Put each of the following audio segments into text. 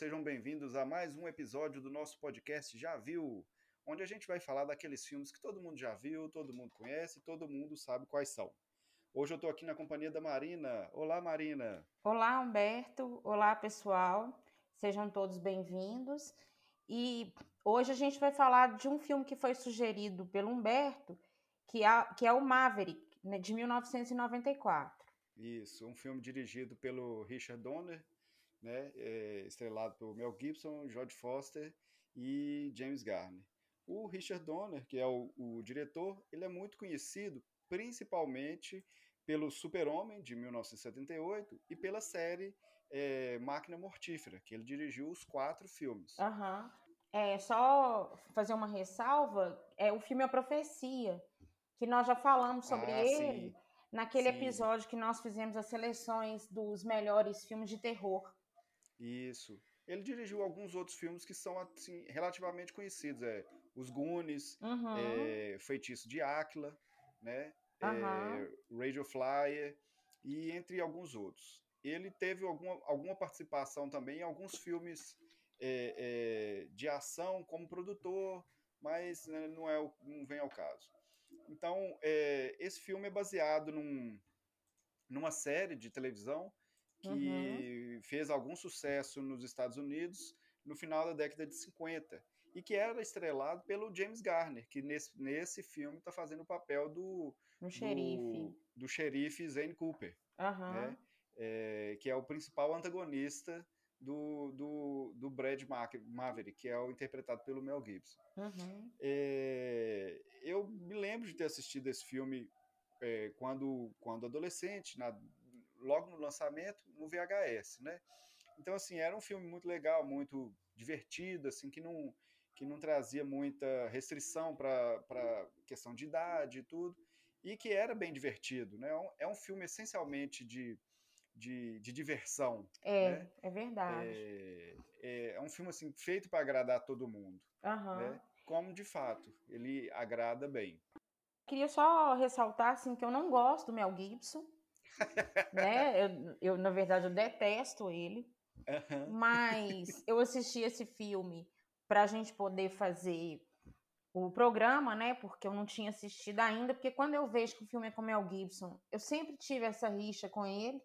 sejam bem-vindos a mais um episódio do nosso podcast Já Viu, onde a gente vai falar daqueles filmes que todo mundo já viu, todo mundo conhece, todo mundo sabe quais são. Hoje eu estou aqui na companhia da Marina. Olá, Marina. Olá, Humberto. Olá, pessoal. Sejam todos bem-vindos. E hoje a gente vai falar de um filme que foi sugerido pelo Humberto, que é, é o Maverick, né, de 1994. Isso, um filme dirigido pelo Richard Donner, né, é, estrelado por Mel Gibson, Jodie Foster e James Garner. O Richard Donner, que é o, o diretor, ele é muito conhecido principalmente pelo Super-Homem, de 1978, e pela série é, Máquina Mortífera, que ele dirigiu os quatro filmes. Uhum. É, só fazer uma ressalva, é, o filme é A Profecia, que nós já falamos sobre ah, ele sim. naquele sim. episódio que nós fizemos as seleções dos melhores filmes de terror. Isso. Ele dirigiu alguns outros filmes que são assim, relativamente conhecidos. É Os Goonies, uhum. é, Feitiço de Áquila, né? Uhum. É, Radio Flyer e entre alguns outros. Ele teve alguma, alguma participação também em alguns filmes é, é, de ação como produtor, mas né, não, é, não vem ao caso. Então, é, esse filme é baseado num, numa série de televisão que uhum. fez algum sucesso nos Estados Unidos no final da década de 50 e que era estrelado pelo James Garner, que nesse, nesse filme está fazendo o papel do, do xerife, do, xerife Zane Cooper, uhum. né? é, que é o principal antagonista do, do, do Brad Maverick, que é o interpretado pelo Mel Gibson. Uhum. É, eu me lembro de ter assistido esse filme é, quando, quando adolescente, na, logo no lançamento, no VHS, né? Então, assim, era um filme muito legal, muito divertido, assim, que não, que não trazia muita restrição para questão de idade e tudo, e que era bem divertido, né? É um é filme essencialmente de, de, de diversão. É, né? é verdade. É, é, é, um filme, assim, feito para agradar todo mundo, uhum. né? Como, de fato, ele agrada bem. Queria só ressaltar, assim, que eu não gosto do Mel Gibson, né? Eu, eu, na verdade, eu detesto ele. Uhum. Mas eu assisti esse filme para a gente poder fazer o programa, né? Porque eu não tinha assistido ainda. Porque quando eu vejo que o filme é com Mel Gibson, eu sempre tive essa rixa com ele.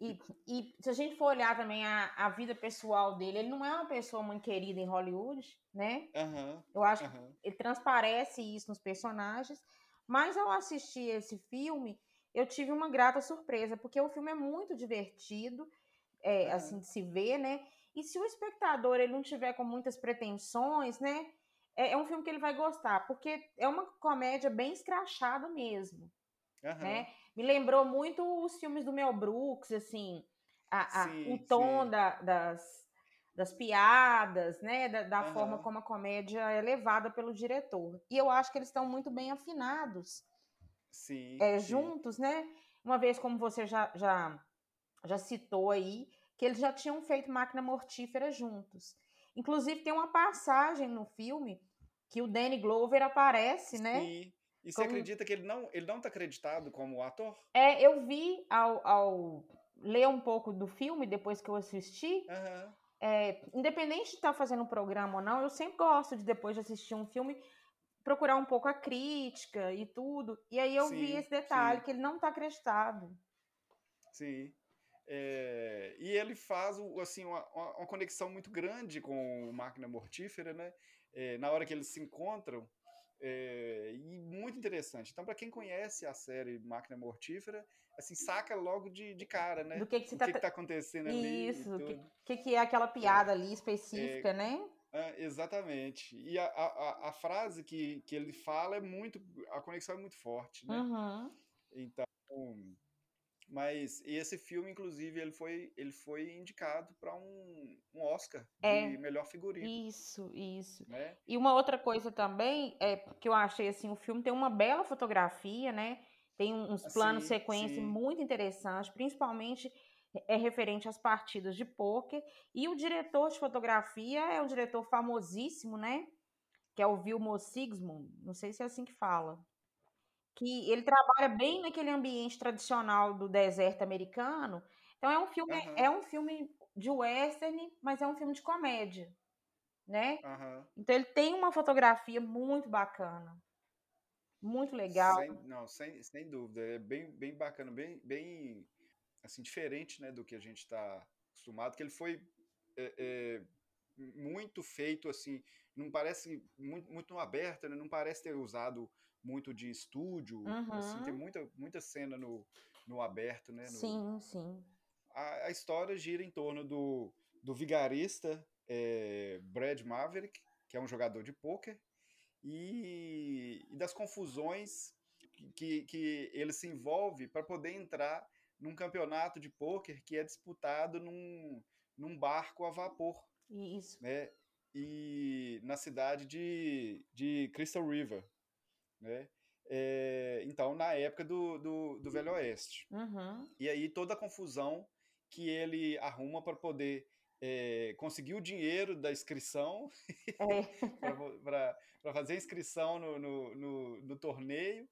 E, e, se a gente for olhar também a, a vida pessoal dele, ele não é uma pessoa muito querida em Hollywood, né? Uhum, eu acho uhum. que ele transparece isso nos personagens. Mas ao assistir esse filme, eu tive uma grata surpresa, porque o filme é muito divertido, é, uhum. assim, de se ver, né? E se o espectador ele não tiver com muitas pretensões, né? É, é, um filme que ele vai gostar, porque é uma comédia bem escrachada mesmo. Uhum. Né? Me lembrou muito os filmes do Mel Brooks, assim, a, a, sim, o tom da, das, das piadas, né? Da, da uhum. forma como a comédia é levada pelo diretor. E eu acho que eles estão muito bem afinados sim, é, sim. juntos, né? Uma vez, como você já, já, já citou aí, que eles já tinham feito máquina mortífera juntos. Inclusive, tem uma passagem no filme que o Danny Glover aparece, né? Sim. E você como... acredita que ele não ele não está acreditado como ator? É, eu vi ao, ao ler um pouco do filme depois que eu assisti. Uhum. É, independente de estar tá fazendo um programa ou não, eu sempre gosto de depois de assistir um filme procurar um pouco a crítica e tudo. E aí eu sim, vi esse detalhe, sim. que ele não está acreditado. Sim. É, e ele faz assim, uma, uma, conexão muito grande com o Máquina Mortífera, né? É, na hora que eles se encontram. É, e muito interessante. Então, para quem conhece a série Máquina Mortífera, assim, saca logo de, de cara, né? Do que, que, você tá... que, que tá acontecendo ali. Isso, o que, que, é aquela piada ali específica, é, né? É, exatamente. E a, a, a, frase que, que ele fala é muito. A conexão é muito forte, né? Uhum. Então. Mas esse filme, inclusive, ele foi, ele foi indicado para um, um Oscar é, de melhor figurino. Isso, isso. Né? E uma outra coisa também é que eu achei assim, o filme tem uma bela fotografia, né? Tem uns planos sim, sequência sim. muito interessantes, principalmente é referente às partidas de pôquer. E o diretor de fotografia é um diretor famosíssimo, né? Que é o Vilmos Sigismund, não sei se é assim que fala. Que ele trabalha bem naquele ambiente tradicional do deserto americano. Então é um filme, uhum. é um filme de western, mas é um filme de comédia, né? Uhum. Então ele tem uma fotografia muito bacana. Muito legal. Sem, não, sem, sem dúvida. É bem, bem bacana, bem, bem assim, diferente né, do que a gente está acostumado, que ele foi é, é, muito feito assim, não parece muito, muito aberto, né, não parece ter usado muito de estúdio, uhum. assim, tem muita, muita cena no, no aberto, né? No, sim, sim. A, a, história gira em torno do, do vigarista é, Brad Maverick, que é um jogador de pôquer, e, e das confusões que, que ele se envolve para poder entrar num campeonato de pôquer que é disputado num, num barco a vapor. Isso. Né? E na cidade de, de Crystal River. Né? É, então, na época do, do, do Velho Oeste. Uhum. E aí toda a confusão que ele arruma para poder é, conseguir o dinheiro da inscrição é. para fazer a inscrição no, no, no, no torneio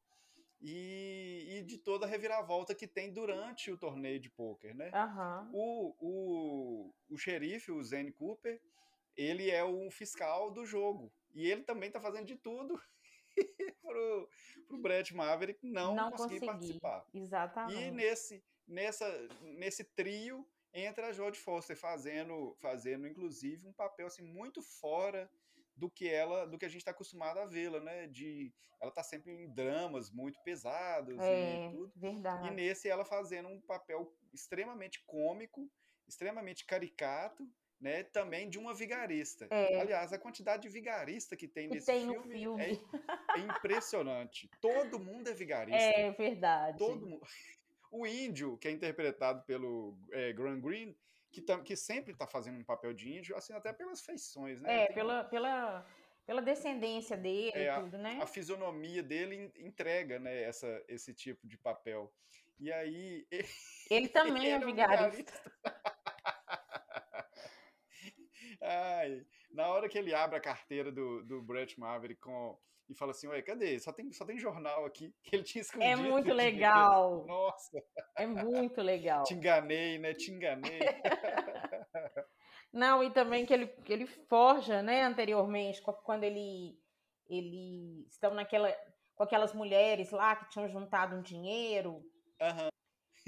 e, e, de toda a reviravolta que tem durante o torneio de pôquer, né? Uhum. O, o, o xerife, o Zane Cooper, ele é o fiscal do jogo e ele também está fazendo de tudo pro, pro Brett Maverick não, não conseguir consegui. participar. Exatamente. E nesse, nessa, nesse trio entra a Jodie Foster fazendo, fazendo inclusive um papel assim muito fora do que ela, do que a gente está acostumado a vê-la, né? De ela tá sempre em dramas muito pesados é, e tudo. Verdade. E nesse ela fazendo um papel extremamente cômico, extremamente caricato, né? Também de uma vigarista. É. Aliás, a quantidade de vigarista que tem que nesse tem filme, filme. É, é, impressionante. Todo mundo é vigarista. É verdade. Todo mundo. O índio, que é interpretado pelo é, Graham Greene, que, que sempre está fazendo um papel de índio, assim, até pelas feições, né? É, pela, pela, pela descendência dele é, e tudo, a, né? A fisionomia dele entrega, né, essa, esse tipo de papel. E aí... Ele, ele também ele é, é vigarista. Ai, na hora que ele abre a carteira do, do Brett Maverick com e fala assim, ué, cadê? Só tem, só tem jornal aqui que ele tinha é escondido. É muito legal. Nossa. É muito legal. Te enganei, né? Te enganei. Não, e também que ele, que ele forja, né, anteriormente, quando ele, ele estão naquela, com aquelas mulheres lá que tinham juntado um dinheiro. Aham.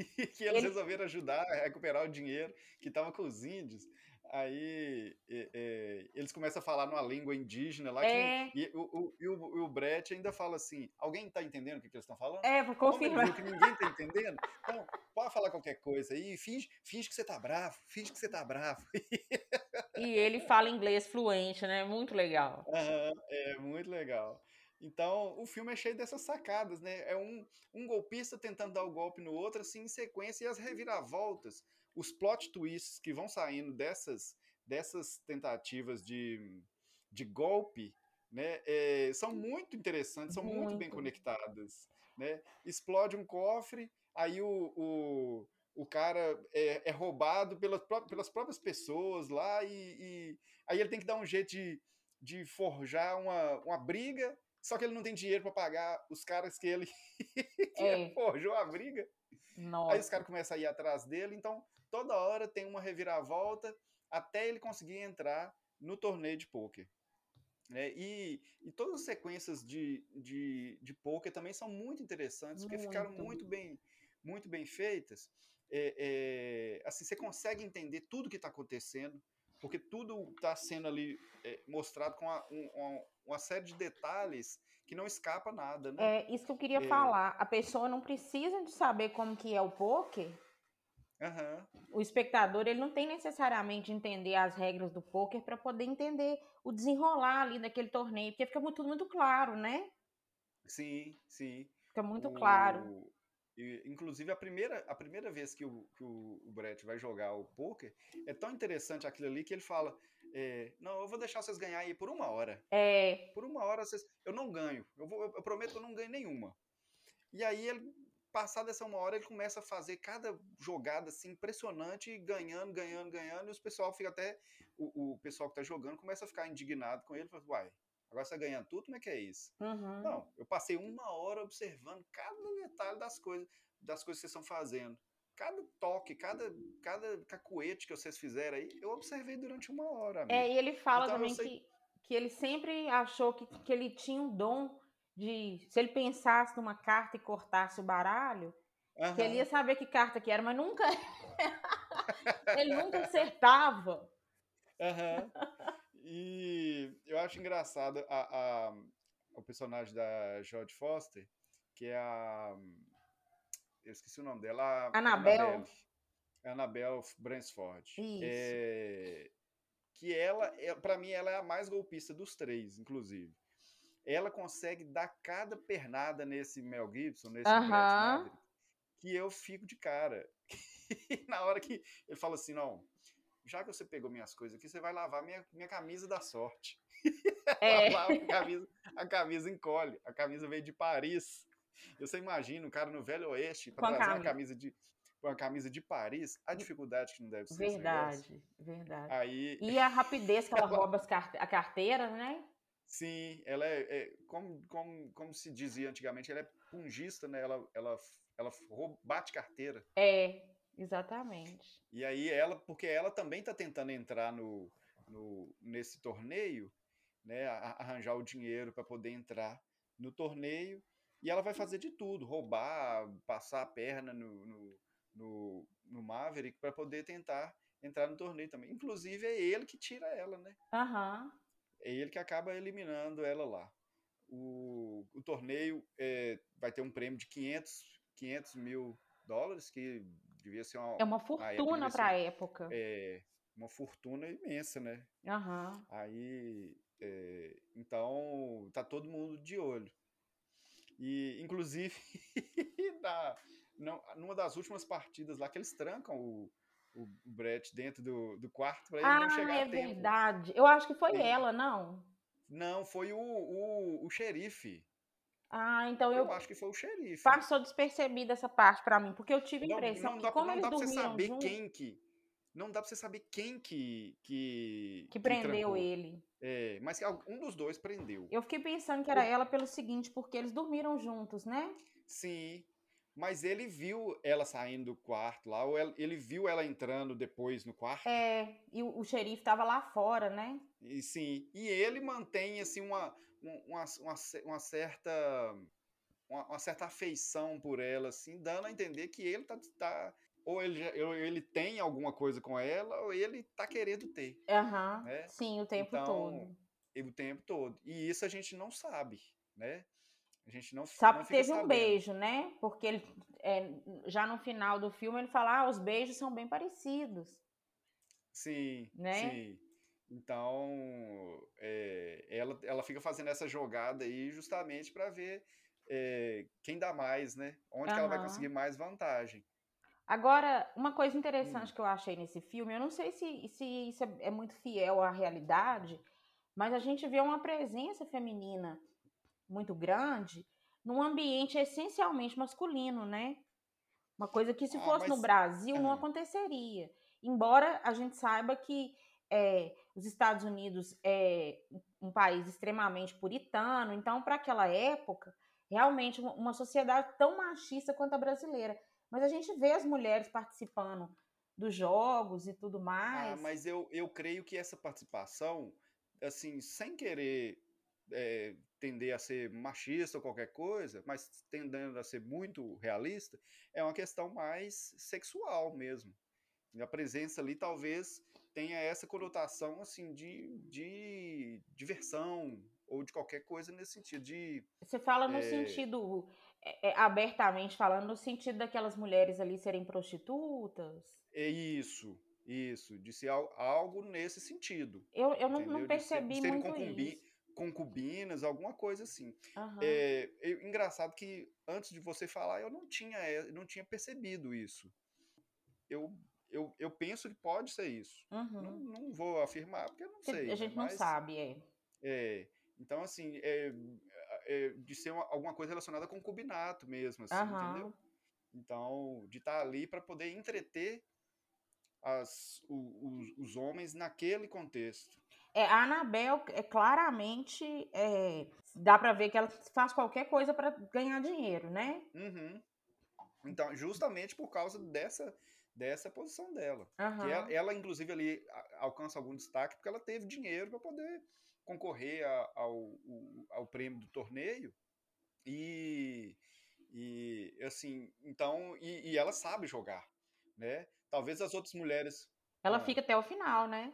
Uhum. que eles ele... resolveram ajudar a recuperar o dinheiro que estava com os índios. Aí é, é, eles começam a falar numa língua indígena lá. É. Que, e, o, o, e, o, o Brett ainda fala assim: alguém está entendendo o que, que eles estão falando? É, vou confirmar. que ninguém está entendendo? Então, pode falar qualquer coisa aí, finge, finge que você tá bravo, finge que você tá bravo. e ele fala inglês fluente, né? Muito legal. Uhum, é, muito legal. Então, o filme é cheio dessas sacadas, né? É um, um golpista tentando dar o golpe no outro, assim, em sequência, e as reviravoltas os plot twists que vão saindo dessas, dessas tentativas de, de golpe né, é, são muito interessantes, são muito. muito bem conectadas. Né? Explode um cofre, aí o, o, o cara é, é roubado pelas, pelas próprias pessoas lá, e, e, aí ele tem que dar um jeito de, de forjar uma, uma briga, só que ele não tem dinheiro para pagar os caras que ele, que é. forjou a briga. Nossa. Aí os caras começam a ir atrás dele, então toda hora tem uma reviravolta até ele conseguir entrar no torneio de pôquer. É, e, e, todas as sequências de, de, de poker também são muito interessantes, muito. porque ficaram muito bem, muito bem feitas. É, é, assim, você consegue entender tudo que está acontecendo, porque tudo está sendo ali é, mostrado com uma, uma, uma, série de detalhes que não escapa nada. Né? É isso que eu queria é. falar. A pessoa não precisa de saber como que é o poker Uhum. O espectador ele não tem necessariamente entender as regras do poker para poder entender o desenrolar ali daquele torneio, porque fica tudo muito claro, né? Sim, sim. Fica muito o... claro. E, inclusive, a primeira, a primeira vez que, o, que o, o Brett vai jogar o poker, é tão interessante aquilo ali que ele fala: é, Não, eu vou deixar vocês ganhar aí por uma hora. É. Por uma hora vocês. Eu não ganho. Eu, vou, eu prometo que eu não ganho nenhuma. E aí ele passada essa uma hora, ele começa a fazer cada jogada assim impressionante, ganhando, ganhando, ganhando, e os pessoal fica até. O, o pessoal que tá jogando começa a ficar indignado com ele, fala, uai, agora você tá ganhando tudo, como é que é isso? Uhum. Não, eu passei uma hora observando cada detalhe das coisas, das coisas que vocês estão fazendo. cada toque, cada, cada cacuete que vocês fizeram aí, eu observei durante uma hora. É, e ele fala então, também sei... que, que ele sempre achou que, que ele tinha um dom de. Se ele pensasse numa carta e cortasse o baralho, uhum. que ele ia saber que carta que era, mas nunca. ele nunca acertava. Uhum. E eu acho engraçado a, a, o personagem da Jodie Foster, que é a. Eu esqueci o nome dela. Anabel. Anabel Bransford. Isso. É, que ela, é, para mim, ela é a mais golpista dos três, inclusive. Ela consegue dar cada pernada nesse Mel Gibson, nesse uh -huh. Maverick, que eu fico de cara. na hora que ele fala assim, não, já que você pegou minhas coisas aqui, você vai lavar minha, minha camisa da sorte. É. a, camisa, a camisa encolhe, a camisa veio de Paris. Você imagina um cara no Velho Oeste para trazer uma camisa de uma camisa de Paris, a dificuldade que não deve ser. Verdade, verdade. Aí, e a rapidez que ela, ela rouba a carteira, né? Sim, ela é, é, como, como, como se dizia antigamente, ela é pungista, né? Ela, ela, ela rouba, bate carteira. É, Exatamente. E aí ela, porque ela também está tentando entrar no, no, nesse torneio, né, arranjar o dinheiro para poder entrar no torneio, e ela vai fazer de tudo, roubar, passar a perna no, no, no, no Maverick para poder tentar entrar no torneio também. Inclusive é ele que tira ela, né? Uhum. É ele que acaba eliminando ela lá. O, o torneio é, vai ter um prêmio de 500, 500 mil dólares, que devia ser uma. É uma fortuna para a época. É, uma fortuna imensa, né? Uhum. Aí. É, então, tá todo mundo de olho. E, inclusive, numa das últimas partidas lá, que eles trancam o, o Brett dentro do, do quarto para ele ah, não chegar é a tempo. verdade. Eu acho que foi é. ela, não? Não, foi o, o, o xerife. Ah, então eu, eu acho que foi o xerife. Passou despercebida essa parte para mim, porque eu tive a impressão não, não que como não eles dá pra você saber quem que não dá para você saber quem que que, que prendeu que ele. É, mas um dos dois prendeu. Eu fiquei pensando que era ela pelo seguinte, porque eles dormiram juntos, né? Sim. Mas ele viu ela saindo do quarto lá, ou ele viu ela entrando depois no quarto. É, e o, o xerife estava lá fora, né? E sim. E ele mantém assim uma uma, uma, uma certa uma, uma, certa afeição por ela, assim, dando a entender que ele tá, tá ou ele, ou ele tem alguma coisa com ela, ou ele tá querendo ter. Uhum. Né? Sim, o tempo então, todo. O tempo todo. E isso a gente não sabe, né? A gente não sabe que teve sabendo. um beijo, né? Porque ele, é, já no final do filme ele fala, ah, os beijos são bem parecidos. Sim, né? sim. Então, é, ela, ela fica fazendo essa jogada aí justamente para ver é, quem dá mais, né? Onde uhum. ela vai conseguir mais vantagem. Agora, uma coisa interessante hum. que eu achei nesse filme, eu não sei se, se isso é, é muito fiel à realidade, mas a gente vê uma presença feminina muito grande num ambiente essencialmente masculino, né? Uma coisa que se ah, fosse mas... no Brasil não aconteceria. Embora a gente saiba que é, os Estados Unidos é um país extremamente puritano, então, para aquela época, realmente uma sociedade tão machista quanto a brasileira. Mas a gente vê as mulheres participando dos jogos e tudo ah, mais. Ah, mas eu, eu creio que essa participação, assim, sem querer é, tender a ser machista ou qualquer coisa, mas tendendo a ser muito realista, é uma questão mais sexual mesmo. A presença ali talvez tenha essa conotação assim de, de diversão ou de qualquer coisa nesse sentido de você fala no é... sentido é, é, abertamente falando no sentido daquelas mulheres ali serem prostitutas? É isso isso de ser algo nesse sentido eu, eu não, não percebi de ser, de muito concumbi, isso concubinas alguma coisa assim uhum. é, engraçado que antes de você falar eu não tinha é, não tinha percebido isso eu eu, eu penso que pode ser isso. Uhum. Não, não vou afirmar, porque eu não sei. A gente mas, não sabe, é. É. Então, assim, é, é de ser uma, alguma coisa relacionada com concubinato mesmo, assim, uhum. entendeu? Então, de estar tá ali para poder entreter as, os, os homens naquele contexto. É, a Anabel, é, claramente, é, dá para ver que ela faz qualquer coisa para ganhar dinheiro, né? Uhum. Então, justamente por causa dessa, dessa posição dela. Uhum. Que ela, ela, inclusive, ali alcança algum destaque porque ela teve dinheiro para poder concorrer a, ao, ao prêmio do torneio. E, e assim, então, e, e, ela sabe jogar, né? Talvez as outras mulheres. Ela ah, fica até o final, né?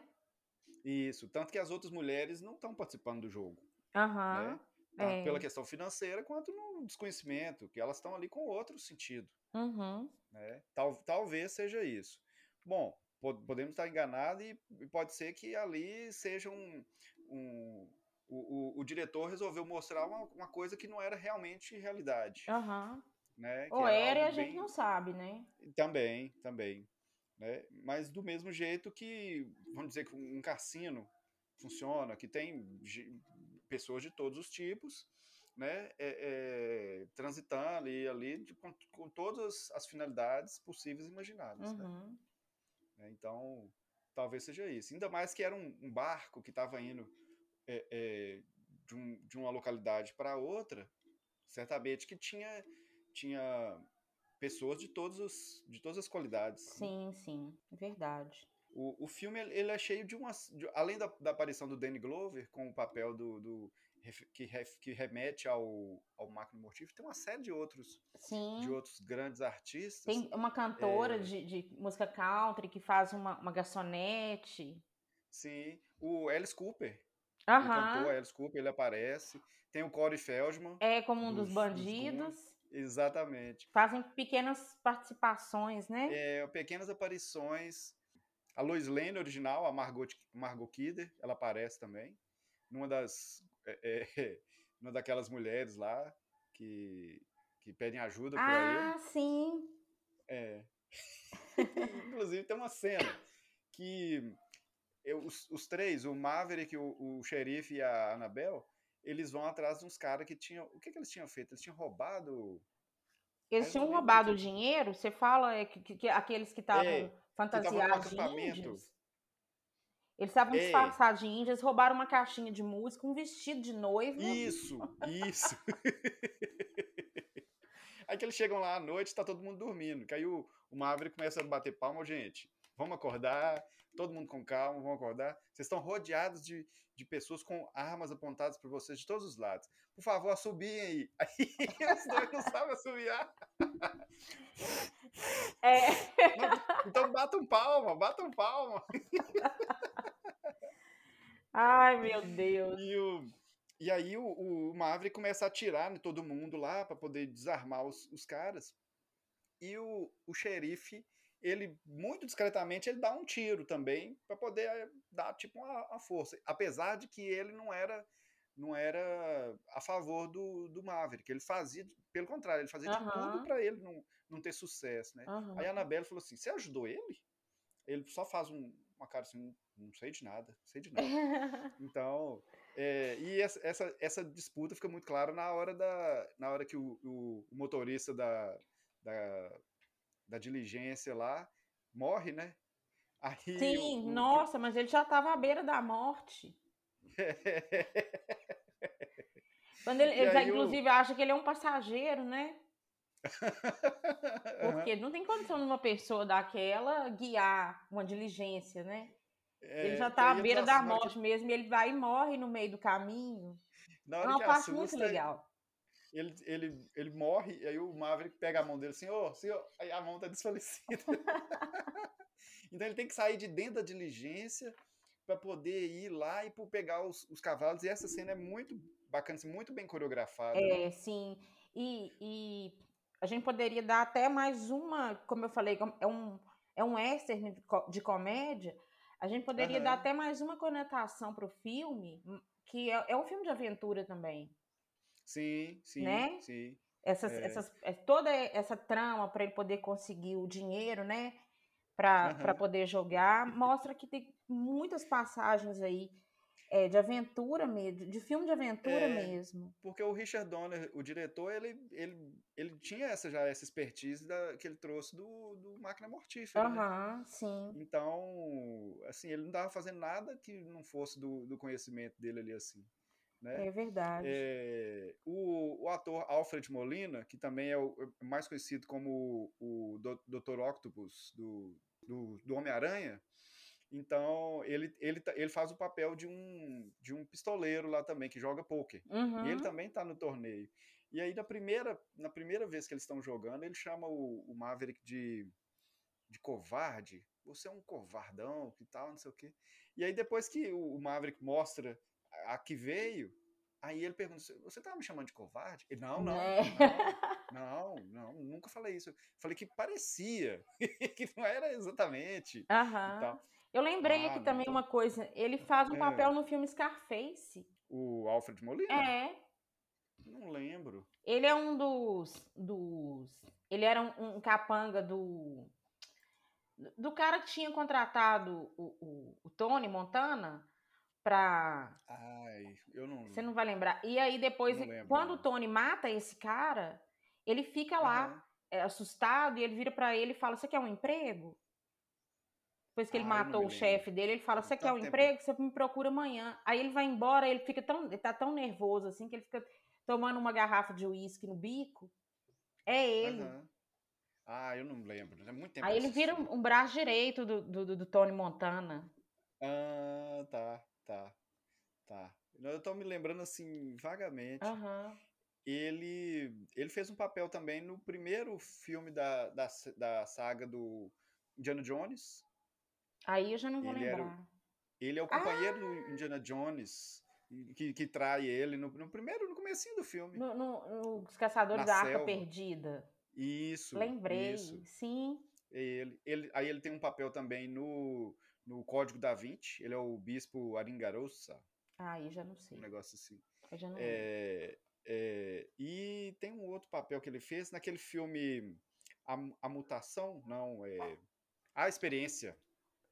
Isso, tanto que as outras mulheres não estão participando do jogo. Uhum. Né? Tanto é. pela questão financeira quanto no desconhecimento, que elas estão ali com outro sentido. Uhum. Né? Tal, talvez seja isso. Bom, podemos estar enganados e pode ser que ali seja um. um o, o, o, diretor resolveu mostrar uma, uma, coisa que não era realmente realidade. Uhum. Né? Ou era e a bem... gente não sabe, né? Também, também. Né? Mas do mesmo jeito que, vamos dizer que um cassino funciona, que tem pessoas de todos os tipos, né, é, é, transitando e ali de, com, com, todas as finalidades possíveis e imagináveis. Né? Uhum. Né? Então, talvez seja isso. Ainda mais que era um, um barco que estava indo é, é, de, um, de, uma localidade para outra, certamente que tinha, tinha pessoas de, todos os, de todas as qualidades. Sim, sim, verdade. O, o filme ele é cheio de umas. De, além da, da, aparição do Danny Glover com o papel do, do que, que, remete ao, ao Máquina Mortífero, tem uma série de outros, Sim. de outros grandes artistas. Tem uma cantora é... de, de, música country que faz uma, uma garçonete. Sim, o Alice Cooper. Aham. O cantor Alice Cooper, ele aparece. Tem o Corey Feldman. É, como um dos, dos bandidos. Dos Exatamente. Fazem pequenas participações, né? É, pequenas aparições. A Lois Lane original, a Margot, Margot Kidder, ela aparece também. Numa das. É, é, numa daquelas mulheres lá que, que pedem ajuda ah, para ele. Ah, sim. É. Inclusive tem uma cena que eu, os, os, três, o Maverick, o, o xerife e a Annabelle, eles vão atrás de uns caras que tinham. O que, que eles tinham feito? Eles tinham roubado. Eles tinham roubado que... dinheiro? Você fala é, que, que, que aqueles que estavam é, fantasiados de índios? Eles estavam é. disfarçados de índios, roubaram uma caixinha de música, um vestido de noiva. Isso, isso. Aí que eles chegam lá à noite, tá todo mundo dormindo. Que aí o, o Maverick começa a bater palma, gente. Vamos acordar, todo mundo com calma, vamos acordar. Vocês estão rodeados de, de pessoas com armas apontadas para vocês de todos os lados. Por favor, assumiem aí. Aí os dois não sabem assobiar. É. Então batam palma, batam palma. Ai, meu Deus. E, o, e aí o, o Maverick começa a atirar em todo mundo lá para poder desarmar os, os caras. E o, o xerife ele muito discretamente ele dá um tiro também para poder eh, dar tipo uma, uma, força, apesar de que ele não era não era a favor do, do Maverick, ele fazia pelo contrário, ele fazia uhum. de tudo para ele não, não ter sucesso, né? Uhum. Aí a Anabelle falou assim: "Você ajudou ele?" Ele só faz um, uma cara assim, não sei de nada, não sei de nada. então, é, e essa, essa, essa, disputa fica muito clara na hora da na hora que o, o, o motorista da, da da diligência lá, morre, né? Aí Sim, o, nossa, mas ele já estava à beira da morte. Quando ele, ele já, inclusive, acha que ele é um passageiro, né? Porque não tem condição de uma pessoa daquela guiar uma diligência, né? É, ele já está à beira da morte que... mesmo, e ele vai e morre no meio do caminho. Na hora é uma parte assusta, muito legal ele, ele, ele morre, e aí o Maverick pega a mão dele assim, ô, oh, senhor, aí a mão tá desfalecida. então ele tem que sair de dentro da diligência para poder ir lá e pegar os, os, cavalos, e essa cena é muito bacana, assim, muito bem coreografada. É, né? sim, e, e a gente poderia dar até mais uma, como eu falei, é um, é um western de comédia, a gente poderia uhum. dar até mais uma conotação para o filme, que é, é um filme de aventura também. Sim, sim, né? sim. Essas, é. essas, é, toda essa trama para ele poder conseguir o dinheiro, né? Para uhum. poder jogar, mostra que tem muitas passagens aí é, de aventura mesmo, de filme de aventura é, mesmo. Porque o Richard Donner, o diretor, ele, ele, ele tinha essa, já essa expertise da, que ele trouxe do, do Máquina Mortífera. Aham, né? sim. Então, assim, ele não estava fazendo nada que não fosse do, do conhecimento dele ali, assim. Né? É verdade. É, o, o, ator Alfred Molina, que também é o é mais conhecido como o, o Dr. Octopus do, do, do Homem-Aranha, então ele, ele, ele faz o papel de um, de um pistoleiro lá também, que joga pôquer. Uhum. E ele também está no torneio. E aí, na primeira, na primeira vez que eles estão jogando, ele chama o, o Maverick de, de covarde. Você é um covardão, que tal, não sei o quê. E aí, depois que o Maverick mostra a que veio, aí ele pergunta: Você estava me chamando de covarde? Ele, não, não, é. não, não, nunca falei isso. Falei que parecia, que não era exatamente. Uhum. Eu lembrei ah, aqui também então... uma coisa: ele faz um é. papel no filme Scarface. O Alfred Molina? É. Não lembro. Ele é um dos. dos ele era um, um capanga do. Do cara que tinha contratado o, o, o Tony Montana pra. Ai, eu não. Você não vai lembrar. E aí depois, quando o Tony mata esse cara, ele fica lá uhum. é, assustado e ele vira para ele e fala: Você quer um emprego? Depois que ele ah, matou o chefe dele, ele fala: Você quer um tempo. emprego? Você me procura amanhã. Aí ele vai embora, ele fica tão. Ele tá tão nervoso assim que ele fica tomando uma garrafa de uísque no bico. É ele. Uhum. Ah, eu não lembro. É muito tempo. Aí ele vira um, um braço direito do, do, do, Tony Montana. Ah, tá, tá, tá. Eu tô me lembrando assim, vagamente. Uhum. Ele, ele fez um papel também no primeiro filme da, da, da saga do Indiana Jones. Aí eu já não vou ele lembrar. Era, ele é o companheiro ah! do Indiana Jones que, que trai ele no, no primeiro, no comecinho do filme. No, no, Os Caçadores da Arca Perdida. Isso. Lembrei, isso. sim. Ele, ele, aí ele tem um papel também no, no Código da Vinci. Ele é o bispo Aringarossa. Ah, aí já não sei. Um negócio assim. Eu já não é, é, E tem um outro papel que ele fez naquele filme A, a Mutação, não, é A Experiência.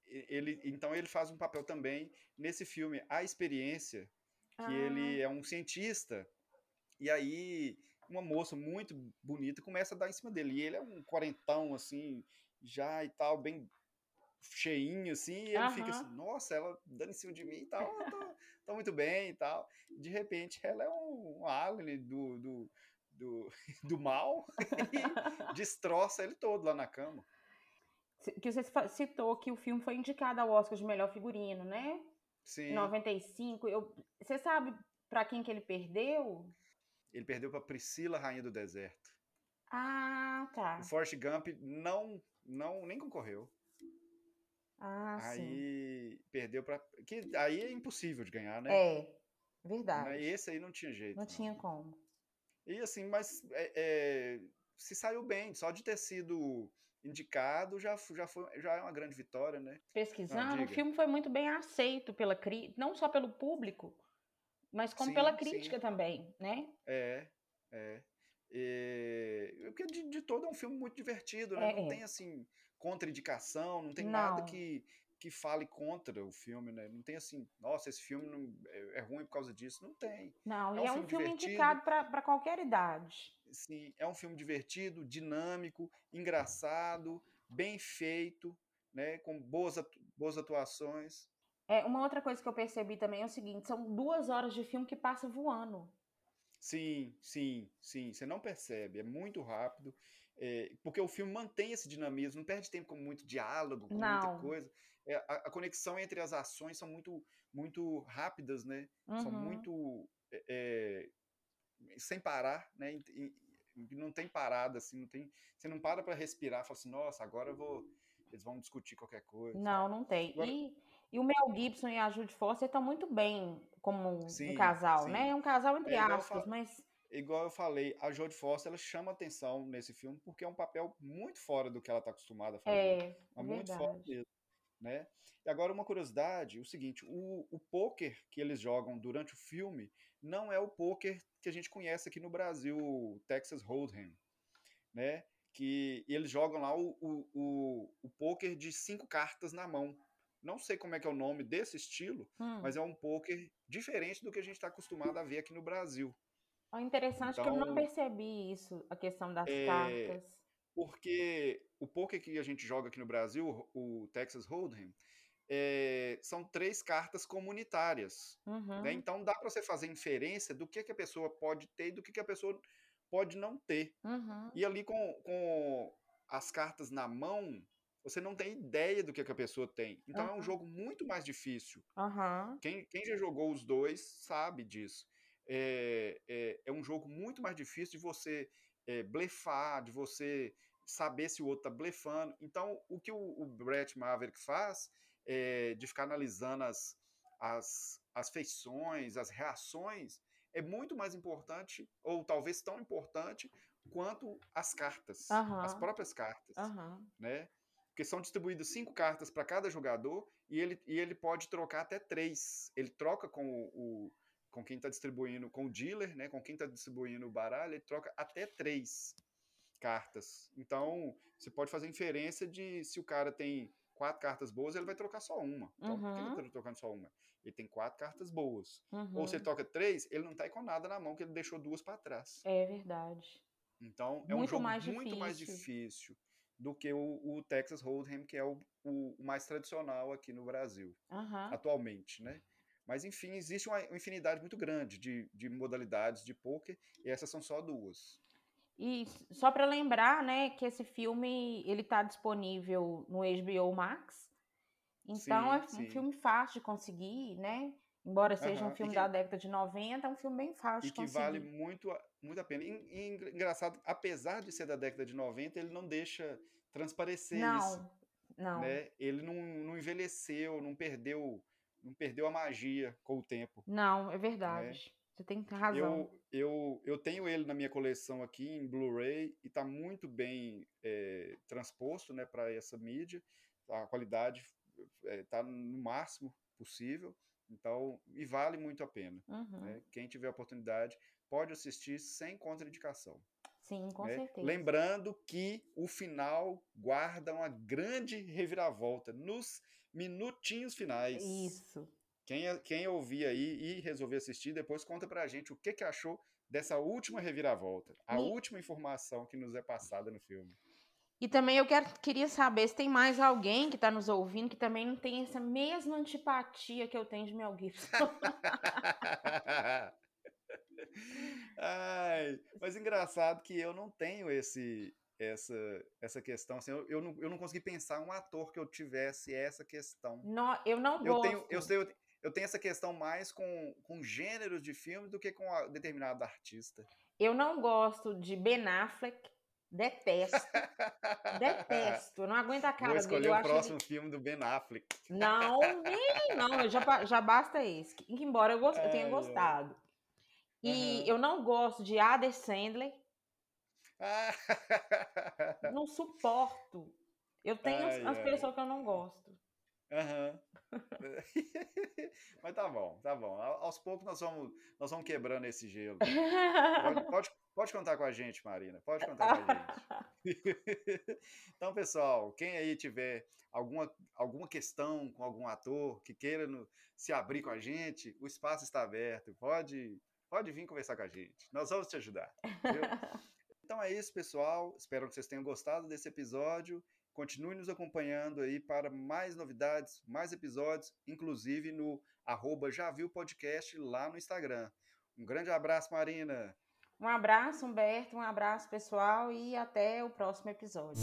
Ele, então ele faz um papel também nesse filme A Experiência, que ah. ele é um cientista, e aí uma moça muito bonita começa a dar em cima dele. E ele é um quarentão, assim, já e tal, bem cheinho, assim, e ele uhum. fica assim, nossa, ela dando em cima de mim e tal, tá, tá, muito bem e tal. De repente, ela é um, um alien do, do, do, do mal e destroça ele todo lá na cama. Que você citou que o filme foi indicado ao Oscar de melhor figurino, né? Sim. Em 95. Eu, você sabe para quem que ele perdeu? Ele perdeu para Priscila, Rainha do Deserto. Ah, tá. O Forrest Gump não, não nem concorreu. Ah, aí sim. perdeu para que aí é impossível de ganhar, né? É, verdade. Esse aí não tinha jeito. Não, não. tinha como. E assim, mas é, é, se saiu bem, só de ter sido indicado já, já, foi, já é uma grande vitória, né? Pesquisando, o filme foi muito bem aceito pela crítica, não só pelo público, mas como sim, pela crítica sim. também, né? É, é. E, porque de, de, todo é um filme muito divertido, né? É, não é. tem assim contraindicação, não tem não. nada que, que fale contra o filme, né? Não tem assim, nossa, esse filme não, é, é ruim por causa disso. Não tem. Não, é um, é um filme, filme indicado para qualquer idade. Sim, é um filme divertido, dinâmico, engraçado, bem feito, né? Com boas, atu boas atuações. É, uma outra coisa que eu percebi também é o seguinte: são duas horas de filme que passa voando. Sim, sim, sim. Você não percebe, é muito rápido. É, porque o filme mantém esse dinamismo, não perde tempo com muito diálogo, com não. muita coisa. É, a, a, conexão entre as ações são muito, muito rápidas, né? Uhum. São muito é, sem parar, né? E, e, não tem parada, assim, não tem. Você não para para respirar, fala assim, nossa, agora eu vou. Eles vão discutir qualquer coisa. Não, não tem. Agora... E, e o Mel Gibson e a Jude Foster estão muito bem como sim, um casal, sim. né? É um casal entre é, aspas, mas igual eu falei, a Jodie Foster ela chama atenção nesse filme porque é um papel muito fora do que ela está acostumada a fazer. É, é muito fora mesmo. Né? E agora uma curiosidade, o seguinte, o, o poker que eles jogam durante o filme não é o poker que a gente conhece aqui no Brasil, o Texas Hold'em, né? Que eles jogam lá o, o, o, o poker de cinco cartas na mão. Não sei como é que é o nome desse estilo, hum. mas é um poker diferente do que a gente está acostumado a ver aqui no Brasil. É interessante então, que eu não então percebi isso, a questão das é, cartas. Porque o poker que a gente joga aqui no Brasil, o Texas Hold'em, é, são três cartas comunitárias. Né? Uhum. Né? Então dá para você fazer inferência do que, que a pessoa pode ter e do que, que a pessoa pode não ter. Uhum. E ali com, com as cartas na mão, você não tem ideia do que, que a pessoa tem. Então uhum. é um jogo muito mais difícil. Quem, quem já jogou os dois sabe disso. É, é, é um jogo muito mais difícil de você é, blefar, de você saber se o outro tá blefando. Então, o que o, o Brett Maverick faz é, de ficar analisando as, as, as feições, as reações, é muito mais importante, ou talvez tão importante, quanto as cartas, uhum. as próprias cartas, uhum. né? Porque são distribuídas cinco cartas para cada jogador e ele, e ele pode trocar até três. Ele troca com o, o com quem está distribuindo, com o dealer, né? Com quem está distribuindo o baralho, ele troca até três cartas. Então, você pode fazer inferência de se o cara tem quatro cartas boas, ele vai trocar só uma. Então, uhum. por que ele está trocando só uma? Ele tem quatro cartas boas. Uhum. Ou se ele toca três, ele não está com nada na mão, que ele deixou duas para trás. É verdade. Então, é muito um jogo mais muito difícil. mais difícil do que o, o Texas Hold'em, que é o, o, mais tradicional aqui no Brasil, uhum. atualmente, né? Mas, enfim, existe uma infinidade muito grande de, de modalidades de poker, e essas são só duas. E só para lembrar, né, que esse filme ele está disponível no HBO Max. Então sim, é sim. um filme fácil de conseguir, né? Embora seja uhum. um filme que, da década de 90, é um filme bem fácil de conseguir. E que vale muito, muito a pena. E, e, engraçado, apesar de ser da década de 90, ele não deixa transparecer não, isso. Não, né? Ele não, não envelheceu, não perdeu, não perdeu a magia com o tempo. Não, é verdade. Né? Você tem razão. Eu, eu, eu tenho ele na minha coleção aqui em Blu-ray e está muito bem é, transposto né, para essa mídia. A qualidade está é, no máximo possível. Então, e vale muito a pena. Uhum. Né? Quem tiver oportunidade pode assistir sem contraindicação. Sim, com né? certeza. Lembrando que o final guarda uma grande reviravolta nos minutinhos finais. Isso. Quem, quem ouvir aí e resolver assistir, depois conta pra gente o que, que achou dessa última reviravolta, a e... última informação que nos é passada no filme. E também eu quero, queria saber se tem mais alguém que está nos ouvindo que também não tem essa mesma antipatia que eu tenho de Mel Gibson. Ai, mas engraçado que eu não tenho esse essa essa questão assim, eu, eu, não, eu não consegui pensar um ator que eu tivesse essa questão. Não, eu não eu gosto. Tenho, eu, sei, eu, eu tenho essa questão mais com, com gêneros de filme do que com a, determinado artista. Eu não gosto de Ben Affleck, detesto. detesto, não aguento a cara Vou escolher dele. o próximo ele... filme do Ben Affleck. Não, nem, não, já, já basta esse. Embora eu, gost, eu tenha gostado. E uhum. eu não gosto de Adam Sandler. Não suporto. Eu tenho ai, as, as pessoas que eu não gosto. Uhum. Mas tá bom, tá bom. Aos poucos nós vamos, nós vamos quebrando esse gelo. Pode, pode, pode contar com a gente, Marina. Pode contar com a gente. então, pessoal, quem aí tiver alguma, alguma questão com algum ator que queira no, se abrir com a gente, o espaço está aberto. Pode, pode vir conversar com a gente. Nós vamos te ajudar. Viu? Então é isso, pessoal. Espero que vocês tenham gostado desse episódio. Continue nos acompanhando aí para mais novidades, mais episódios, inclusive no arroba Podcast lá no Instagram. Um grande abraço, Marina. Um abraço, Humberto, um abraço, pessoal, e até o próximo episódio.